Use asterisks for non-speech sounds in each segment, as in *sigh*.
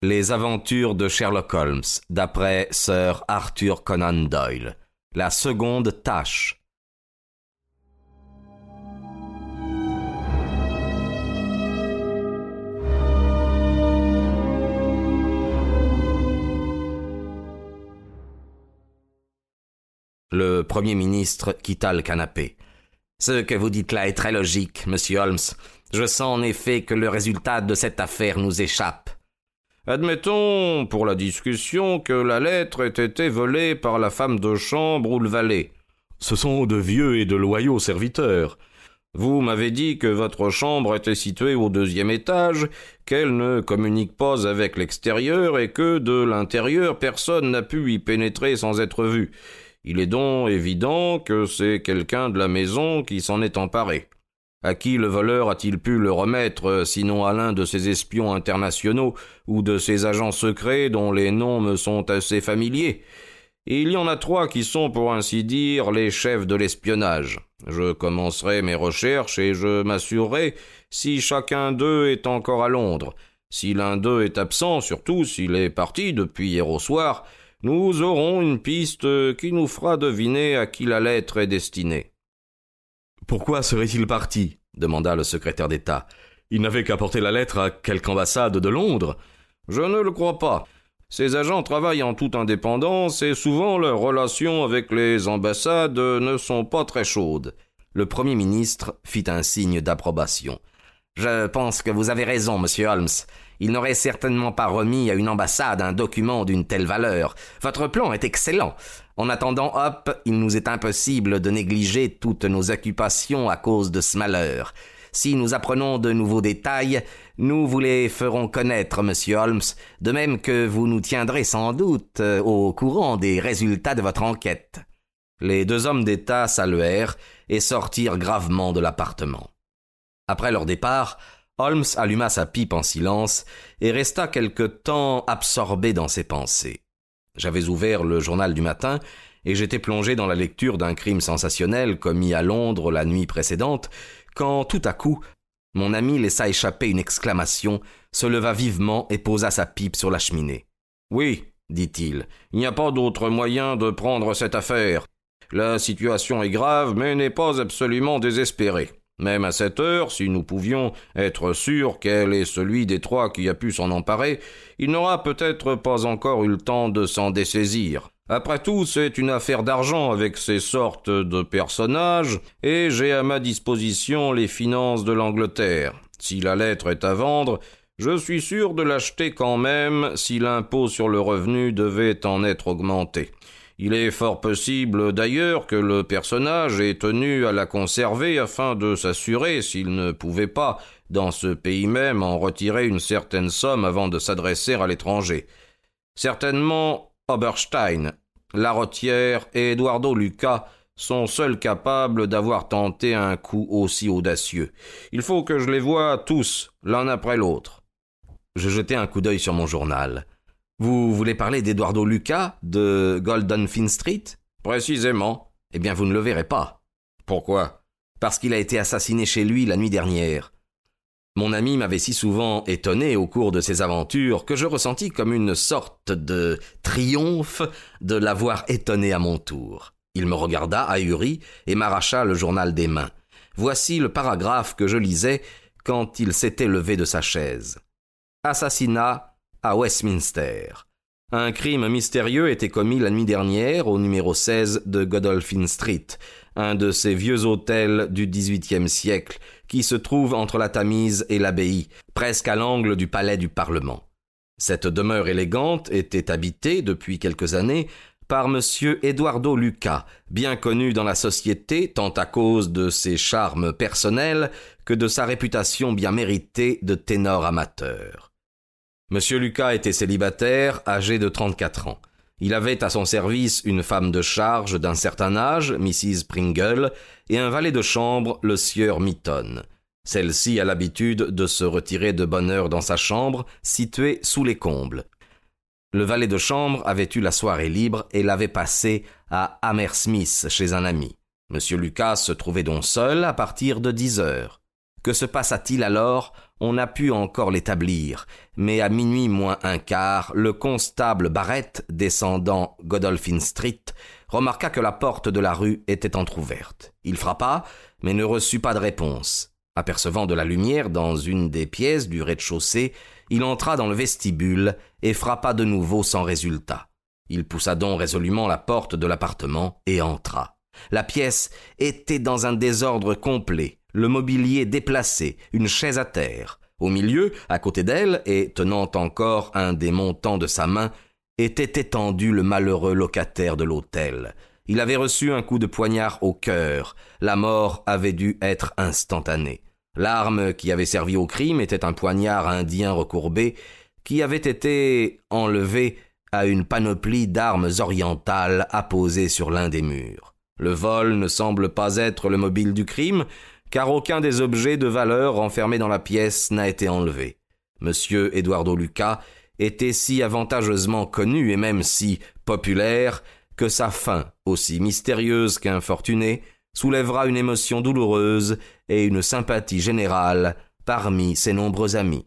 Les aventures de Sherlock Holmes, d'après Sir Arthur Conan Doyle. La seconde tâche. Le Premier ministre quitta le canapé. Ce que vous dites là est très logique, monsieur Holmes. Je sens en effet que le résultat de cette affaire nous échappe. Admettons, pour la discussion, que la lettre ait été volée par la femme de chambre ou le valet. Ce sont de vieux et de loyaux serviteurs. Vous m'avez dit que votre chambre était située au deuxième étage, qu'elle ne communique pas avec l'extérieur et que de l'intérieur personne n'a pu y pénétrer sans être vu. Il est donc évident que c'est quelqu'un de la maison qui s'en est emparé. À qui le voleur a-t-il pu le remettre, sinon à l'un de ses espions internationaux ou de ses agents secrets dont les noms me sont assez familiers? Il y en a trois qui sont, pour ainsi dire, les chefs de l'espionnage. Je commencerai mes recherches et je m'assurerai si chacun d'eux est encore à Londres. Si l'un d'eux est absent, surtout s'il est parti depuis hier au soir, nous aurons une piste qui nous fera deviner à qui la lettre est destinée. Pourquoi serait-il parti? Demanda le secrétaire d'État. Il n'avait qu'à porter la lettre à quelque ambassade de Londres. Je ne le crois pas. Ces agents travaillent en toute indépendance et souvent leurs relations avec les ambassades ne sont pas très chaudes. Le Premier ministre fit un signe d'approbation. Je pense que vous avez raison, monsieur Holmes. Il n'aurait certainement pas remis à une ambassade un document d'une telle valeur. Votre plan est excellent. En attendant, hop, il nous est impossible de négliger toutes nos occupations à cause de ce malheur. Si nous apprenons de nouveaux détails, nous vous les ferons connaître, monsieur Holmes, de même que vous nous tiendrez sans doute euh, au courant des résultats de votre enquête. Les deux hommes d'État saluèrent et sortirent gravement de l'appartement. Après leur départ, Holmes alluma sa pipe en silence et resta quelque temps absorbé dans ses pensées. J'avais ouvert le journal du matin et j'étais plongé dans la lecture d'un crime sensationnel commis à Londres la nuit précédente, quand tout à coup mon ami laissa échapper une exclamation, se leva vivement et posa sa pipe sur la cheminée. Oui, dit-il, il n'y a pas d'autre moyen de prendre cette affaire. La situation est grave, mais n'est pas absolument désespérée. Même à cette heure, si nous pouvions être sûrs qu'elle est celui des trois qui a pu s'en emparer, il n'aura peut-être pas encore eu le temps de s'en dessaisir. Après tout, c'est une affaire d'argent avec ces sortes de personnages, et j'ai à ma disposition les finances de l'Angleterre. Si la lettre est à vendre, je suis sûr de l'acheter quand même si l'impôt sur le revenu devait en être augmenté. Il est fort possible d'ailleurs que le personnage ait tenu à la conserver afin de s'assurer, s'il ne pouvait pas, dans ce pays même, en retirer une certaine somme avant de s'adresser à l'étranger. Certainement, Oberstein, Laretière et Eduardo Luca sont seuls capables d'avoir tenté un coup aussi audacieux. Il faut que je les voie tous, l'un après l'autre. Je jetai un coup d'œil sur mon journal. Vous voulez parler d'Eduardo Luca, de Golden Fin Street? Précisément. Eh bien, vous ne le verrez pas. Pourquoi? Parce qu'il a été assassiné chez lui la nuit dernière. Mon ami m'avait si souvent étonné au cours de ses aventures que je ressentis comme une sorte de triomphe de l'avoir étonné à mon tour. Il me regarda ahuri et m'arracha le journal des mains. Voici le paragraphe que je lisais quand il s'était levé de sa chaise. Assassinat à Westminster. Un crime mystérieux était commis la nuit dernière au numéro 16 de Godolphin Street, un de ces vieux hôtels du XVIIIe siècle qui se trouve entre la Tamise et l'abbaye, presque à l'angle du palais du Parlement. Cette demeure élégante était habitée depuis quelques années par M. Eduardo Luca, bien connu dans la société tant à cause de ses charmes personnels que de sa réputation bien méritée de ténor amateur. Monsieur Lucas était célibataire, âgé de 34 ans. Il avait à son service une femme de charge d'un certain âge, Mrs. Pringle, et un valet de chambre, le sieur Mitton. Celle-ci a l'habitude de se retirer de bonne heure dans sa chambre, située sous les combles. Le valet de chambre avait eu la soirée libre et l'avait passée à Hammersmith chez un ami. Monsieur Lucas se trouvait donc seul à partir de dix heures. Que se passa-t-il alors? On n'a pu encore l'établir, mais à minuit moins un quart, le constable Barrett, descendant Godolphin Street, remarqua que la porte de la rue était entr'ouverte. Il frappa, mais ne reçut pas de réponse. Apercevant de la lumière dans une des pièces du rez-de-chaussée, il entra dans le vestibule et frappa de nouveau sans résultat. Il poussa donc résolument la porte de l'appartement et entra. La pièce était dans un désordre complet, le mobilier déplacé, une chaise à terre. Au milieu, à côté d'elle, et tenant encore un des montants de sa main, était étendu le malheureux locataire de l'hôtel. Il avait reçu un coup de poignard au cœur. La mort avait dû être instantanée. L'arme qui avait servi au crime était un poignard indien recourbé qui avait été enlevé à une panoplie d'armes orientales apposées sur l'un des murs. Le vol ne semble pas être le mobile du crime, car aucun des objets de valeur renfermés dans la pièce n'a été enlevé. Monsieur Eduardo Luca était si avantageusement connu et même si populaire que sa fin, aussi mystérieuse qu'infortunée, soulèvera une émotion douloureuse et une sympathie générale parmi ses nombreux amis.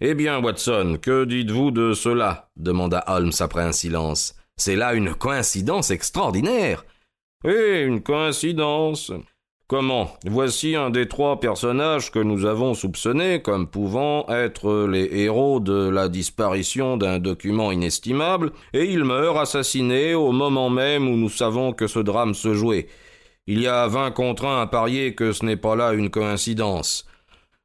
Eh bien, Watson, que dites-vous de cela? demanda Holmes après un silence. C'est là une coïncidence extraordinaire. Eh, une coïncidence. Comment Voici un des trois personnages que nous avons soupçonnés comme pouvant être les héros de la disparition d'un document inestimable, et il meurt assassiné au moment même où nous savons que ce drame se jouait. Il y a vingt contre un à parier que ce n'est pas là une coïncidence.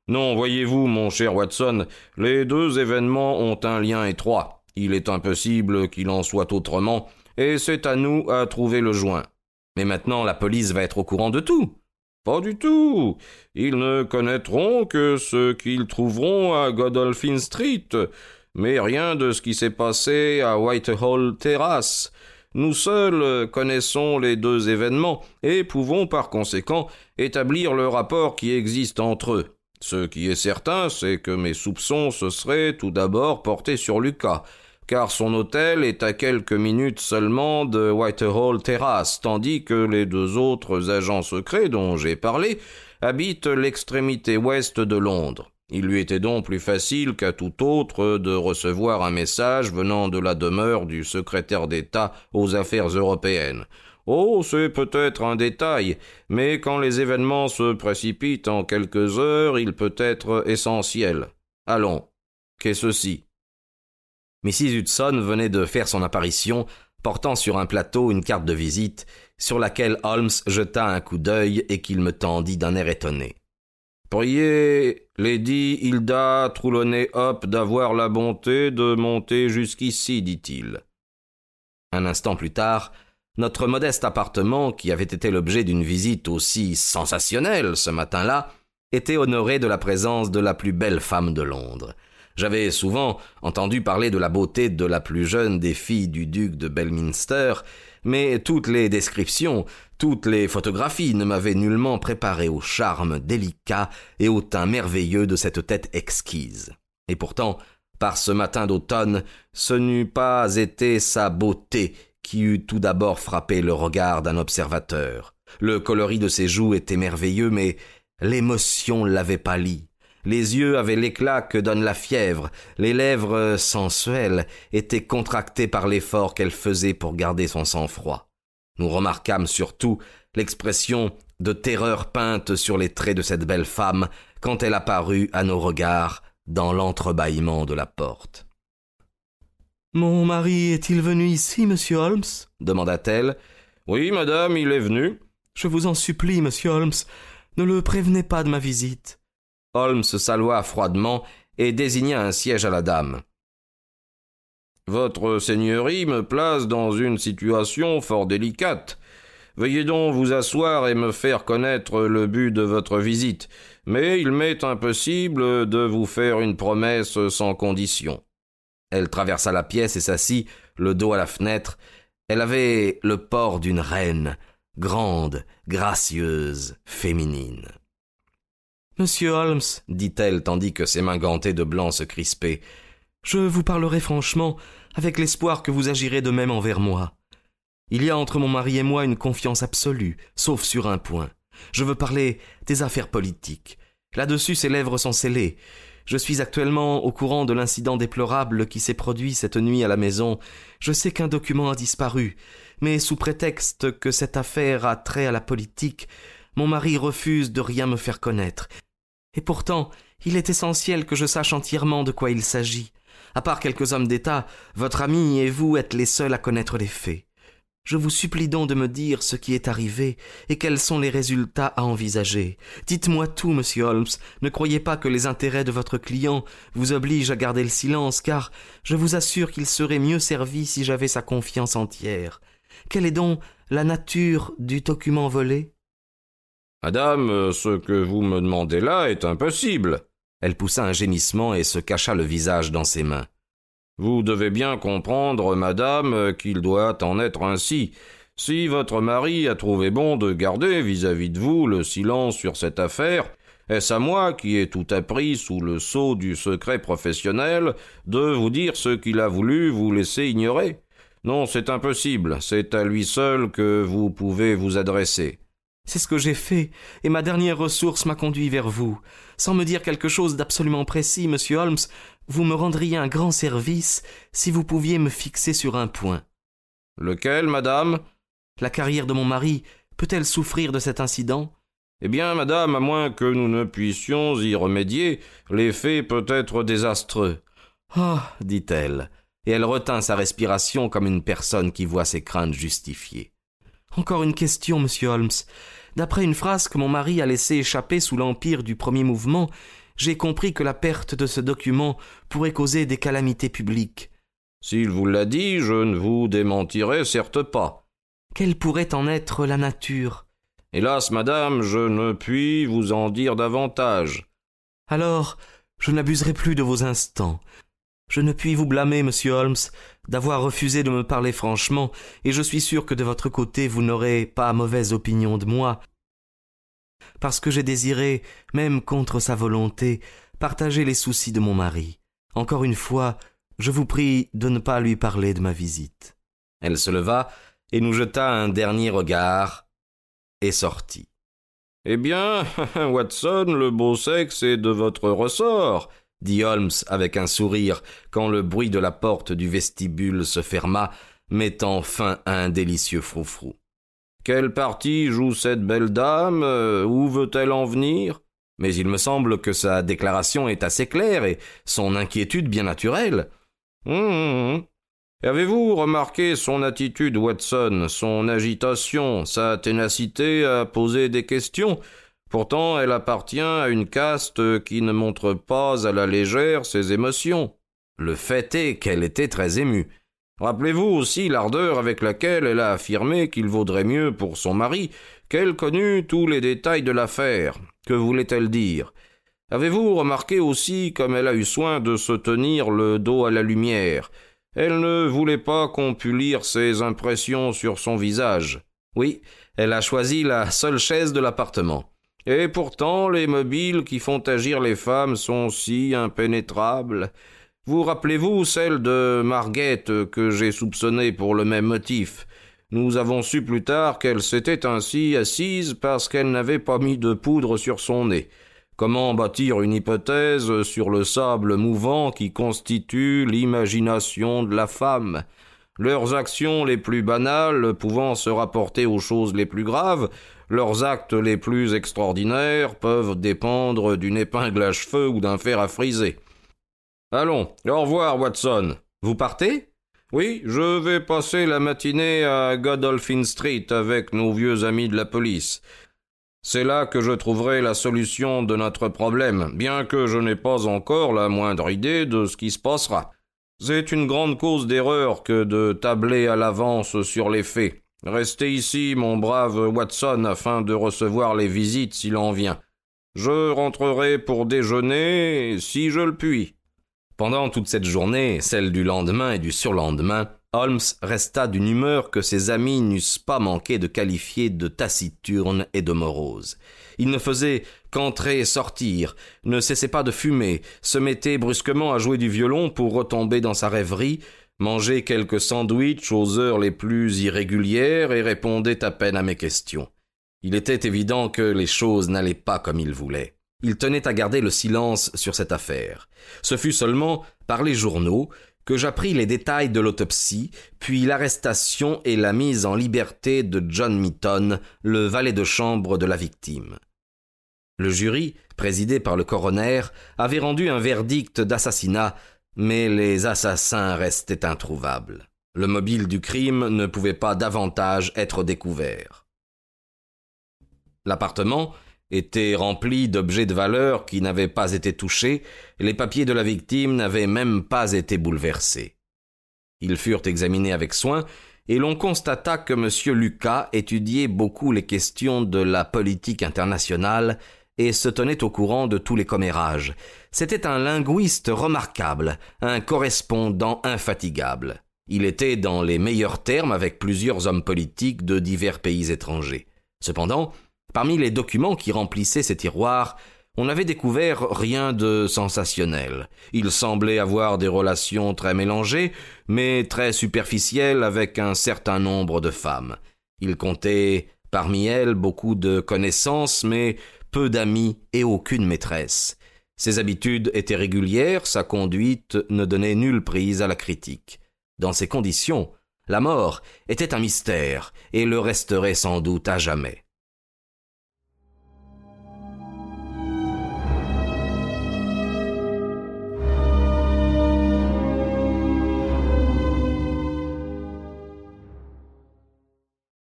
Non, voyez-vous, mon cher Watson, les deux événements ont un lien étroit. Il est impossible qu'il en soit autrement, et c'est à nous à trouver le joint. Mais maintenant la police va être au courant de tout. Pas du tout. Ils ne connaîtront que ce qu'ils trouveront à Godolphin Street, mais rien de ce qui s'est passé à Whitehall Terrace. Nous seuls connaissons les deux événements et pouvons par conséquent établir le rapport qui existe entre eux. Ce qui est certain, c'est que mes soupçons se seraient tout d'abord portés sur Lucas, car son hôtel est à quelques minutes seulement de Whitehall Terrace, tandis que les deux autres agents secrets dont j'ai parlé habitent l'extrémité ouest de Londres. Il lui était donc plus facile qu'à tout autre de recevoir un message venant de la demeure du secrétaire d'État aux affaires européennes. Oh, c'est peut-être un détail, mais quand les événements se précipitent en quelques heures, il peut être essentiel. Allons, qu'est ceci? Mrs. Hudson venait de faire son apparition, portant sur un plateau une carte de visite, sur laquelle Holmes jeta un coup d'œil et qu'il me tendit d'un air étonné. Priez Lady Hilda Trelawney Hop d'avoir la bonté de monter jusqu'ici, dit-il. Un instant plus tard, notre modeste appartement, qui avait été l'objet d'une visite aussi sensationnelle ce matin-là, était honoré de la présence de la plus belle femme de Londres. J'avais souvent entendu parler de la beauté de la plus jeune des filles du duc de Belminster, mais toutes les descriptions, toutes les photographies ne m'avaient nullement préparé au charme délicat et au teint merveilleux de cette tête exquise. Et pourtant, par ce matin d'automne, ce n'eût pas été sa beauté qui eût tout d'abord frappé le regard d'un observateur. Le coloris de ses joues était merveilleux, mais l'émotion l'avait pâli. Les yeux avaient l'éclat que donne la fièvre, les lèvres sensuelles étaient contractées par l'effort qu'elle faisait pour garder son sang-froid. Nous remarquâmes surtout l'expression de terreur peinte sur les traits de cette belle femme quand elle apparut à nos regards dans l'entrebâillement de la porte. Mon mari est-il venu ici, monsieur Holmes? demanda-t-elle. Oui, madame, il est venu. Je vous en supplie, monsieur Holmes, ne le prévenez pas de ma visite. Holmes salua froidement et désigna un siège à la dame. Votre seigneurie me place dans une situation fort délicate. Veuillez donc vous asseoir et me faire connaître le but de votre visite, mais il m'est impossible de vous faire une promesse sans condition. Elle traversa la pièce et s'assit, le dos à la fenêtre. Elle avait le port d'une reine, grande, gracieuse, féminine. Monsieur Holmes, dit-elle tandis que ses mains gantées de blanc se crispaient, je vous parlerai franchement, avec l'espoir que vous agirez de même envers moi. Il y a entre mon mari et moi une confiance absolue, sauf sur un point. Je veux parler des affaires politiques. Là-dessus, ses lèvres sont scellées. Je suis actuellement au courant de l'incident déplorable qui s'est produit cette nuit à la maison. Je sais qu'un document a disparu, mais sous prétexte que cette affaire a trait à la politique, mon mari refuse de rien me faire connaître. Et pourtant, il est essentiel que je sache entièrement de quoi il s'agit. À part quelques hommes d'État, votre ami et vous êtes les seuls à connaître les faits. Je vous supplie donc de me dire ce qui est arrivé et quels sont les résultats à envisager. Dites-moi tout, monsieur Holmes. Ne croyez pas que les intérêts de votre client vous obligent à garder le silence, car je vous assure qu'il serait mieux servi si j'avais sa confiance entière. Quelle est donc la nature du document volé? Madame, ce que vous me demandez là est impossible. Elle poussa un gémissement et se cacha le visage dans ses mains. Vous devez bien comprendre, madame, qu'il doit en être ainsi. Si votre mari a trouvé bon de garder vis-à-vis de vous le silence sur cette affaire, est-ce à moi, qui ai tout appris sous le sceau du secret professionnel, de vous dire ce qu'il a voulu vous laisser ignorer? Non, c'est impossible, c'est à lui seul que vous pouvez vous adresser. C'est ce que j'ai fait, et ma dernière ressource m'a conduit vers vous. Sans me dire quelque chose d'absolument précis, monsieur Holmes, vous me rendriez un grand service si vous pouviez me fixer sur un point. Lequel, madame? La carrière de mon mari peut-elle souffrir de cet incident? Eh bien, madame, à moins que nous ne puissions y remédier, l'effet peut être désastreux. Oh, dit-elle, et elle retint sa respiration comme une personne qui voit ses craintes justifiées. Encore une question, monsieur Holmes. D'après une phrase que mon mari a laissée échapper sous l'empire du premier mouvement, j'ai compris que la perte de ce document pourrait causer des calamités publiques. S'il vous l'a dit, je ne vous démentirai certes pas. Quelle pourrait en être la nature? Hélas, madame, je ne puis vous en dire davantage. Alors, je n'abuserai plus de vos instants. Je ne puis vous blâmer, monsieur Holmes, d'avoir refusé de me parler franchement, et je suis sûr que de votre côté vous n'aurez pas mauvaise opinion de moi, parce que j'ai désiré, même contre sa volonté, partager les soucis de mon mari. Encore une fois, je vous prie de ne pas lui parler de ma visite. Elle se leva et nous jeta un dernier regard et sortit. Eh bien, *laughs* Watson, le beau sexe est de votre ressort, dit Holmes avec un sourire quand le bruit de la porte du vestibule se ferma, mettant fin à un délicieux froufrou. Quelle partie joue cette belle dame? Euh, Où veut-elle en venir? Mais il me semble que sa déclaration est assez claire et son inquiétude bien naturelle. Hum. Avez-vous remarqué son attitude, Watson, son agitation, sa ténacité à poser des questions? Pourtant, elle appartient à une caste qui ne montre pas à la légère ses émotions. Le fait est qu'elle était très émue. Rappelez-vous aussi l'ardeur avec laquelle elle a affirmé qu'il vaudrait mieux pour son mari qu'elle connût tous les détails de l'affaire. Que voulait-elle dire? Avez-vous remarqué aussi comme elle a eu soin de se tenir le dos à la lumière? Elle ne voulait pas qu'on pût lire ses impressions sur son visage. Oui, elle a choisi la seule chaise de l'appartement. Et pourtant les mobiles qui font agir les femmes sont si impénétrables. Vous rappelez-vous celle de Marguette que j'ai soupçonnée pour le même motif? Nous avons su plus tard qu'elle s'était ainsi assise parce qu'elle n'avait pas mis de poudre sur son nez. Comment bâtir une hypothèse sur le sable mouvant qui constitue l'imagination de la femme? Leurs actions les plus banales pouvant se rapporter aux choses les plus graves, leurs actes les plus extraordinaires peuvent dépendre d'une épingle à cheveux ou d'un fer à friser. Allons, au revoir, Watson. Vous partez? Oui, je vais passer la matinée à Godolphin Street avec nos vieux amis de la police. C'est là que je trouverai la solution de notre problème, bien que je n'ai pas encore la moindre idée de ce qui se passera. C'est une grande cause d'erreur que de tabler à l'avance sur les faits. Restez ici, mon brave Watson, afin de recevoir les visites s'il en vient. Je rentrerai pour déjeuner si je le puis. Pendant toute cette journée, celle du lendemain et du surlendemain, Holmes resta d'une humeur que ses amis n'eussent pas manqué de qualifier de taciturne et de morose. Il ne faisait qu'entrer et sortir, ne cessait pas de fumer, se mettait brusquement à jouer du violon pour retomber dans sa rêverie, mangeait quelques sandwichs aux heures les plus irrégulières et répondait à peine à mes questions. Il était évident que les choses n'allaient pas comme il voulait. Il tenait à garder le silence sur cette affaire. Ce fut seulement par les journaux que j'appris les détails de l'autopsie, puis l'arrestation et la mise en liberté de John Mitton, le valet de chambre de la victime. Le jury, présidé par le coroner, avait rendu un verdict d'assassinat, mais les assassins restaient introuvables. Le mobile du crime ne pouvait pas davantage être découvert. L'appartement était rempli d'objets de valeur qui n'avaient pas été touchés, les papiers de la victime n'avaient même pas été bouleversés. Ils furent examinés avec soin, et l'on constata que M. Lucas étudiait beaucoup les questions de la politique internationale et se tenait au courant de tous les commérages. C'était un linguiste remarquable, un correspondant infatigable. Il était dans les meilleurs termes avec plusieurs hommes politiques de divers pays étrangers. Cependant, parmi les documents qui remplissaient ces tiroirs, on n'avait découvert rien de sensationnel. Il semblait avoir des relations très mélangées, mais très superficielles avec un certain nombre de femmes. Il comptait parmi elles beaucoup de connaissances, mais peu d'amis et aucune maîtresse. Ses habitudes étaient régulières, sa conduite ne donnait nulle prise à la critique. Dans ces conditions, la mort était un mystère et le resterait sans doute à jamais.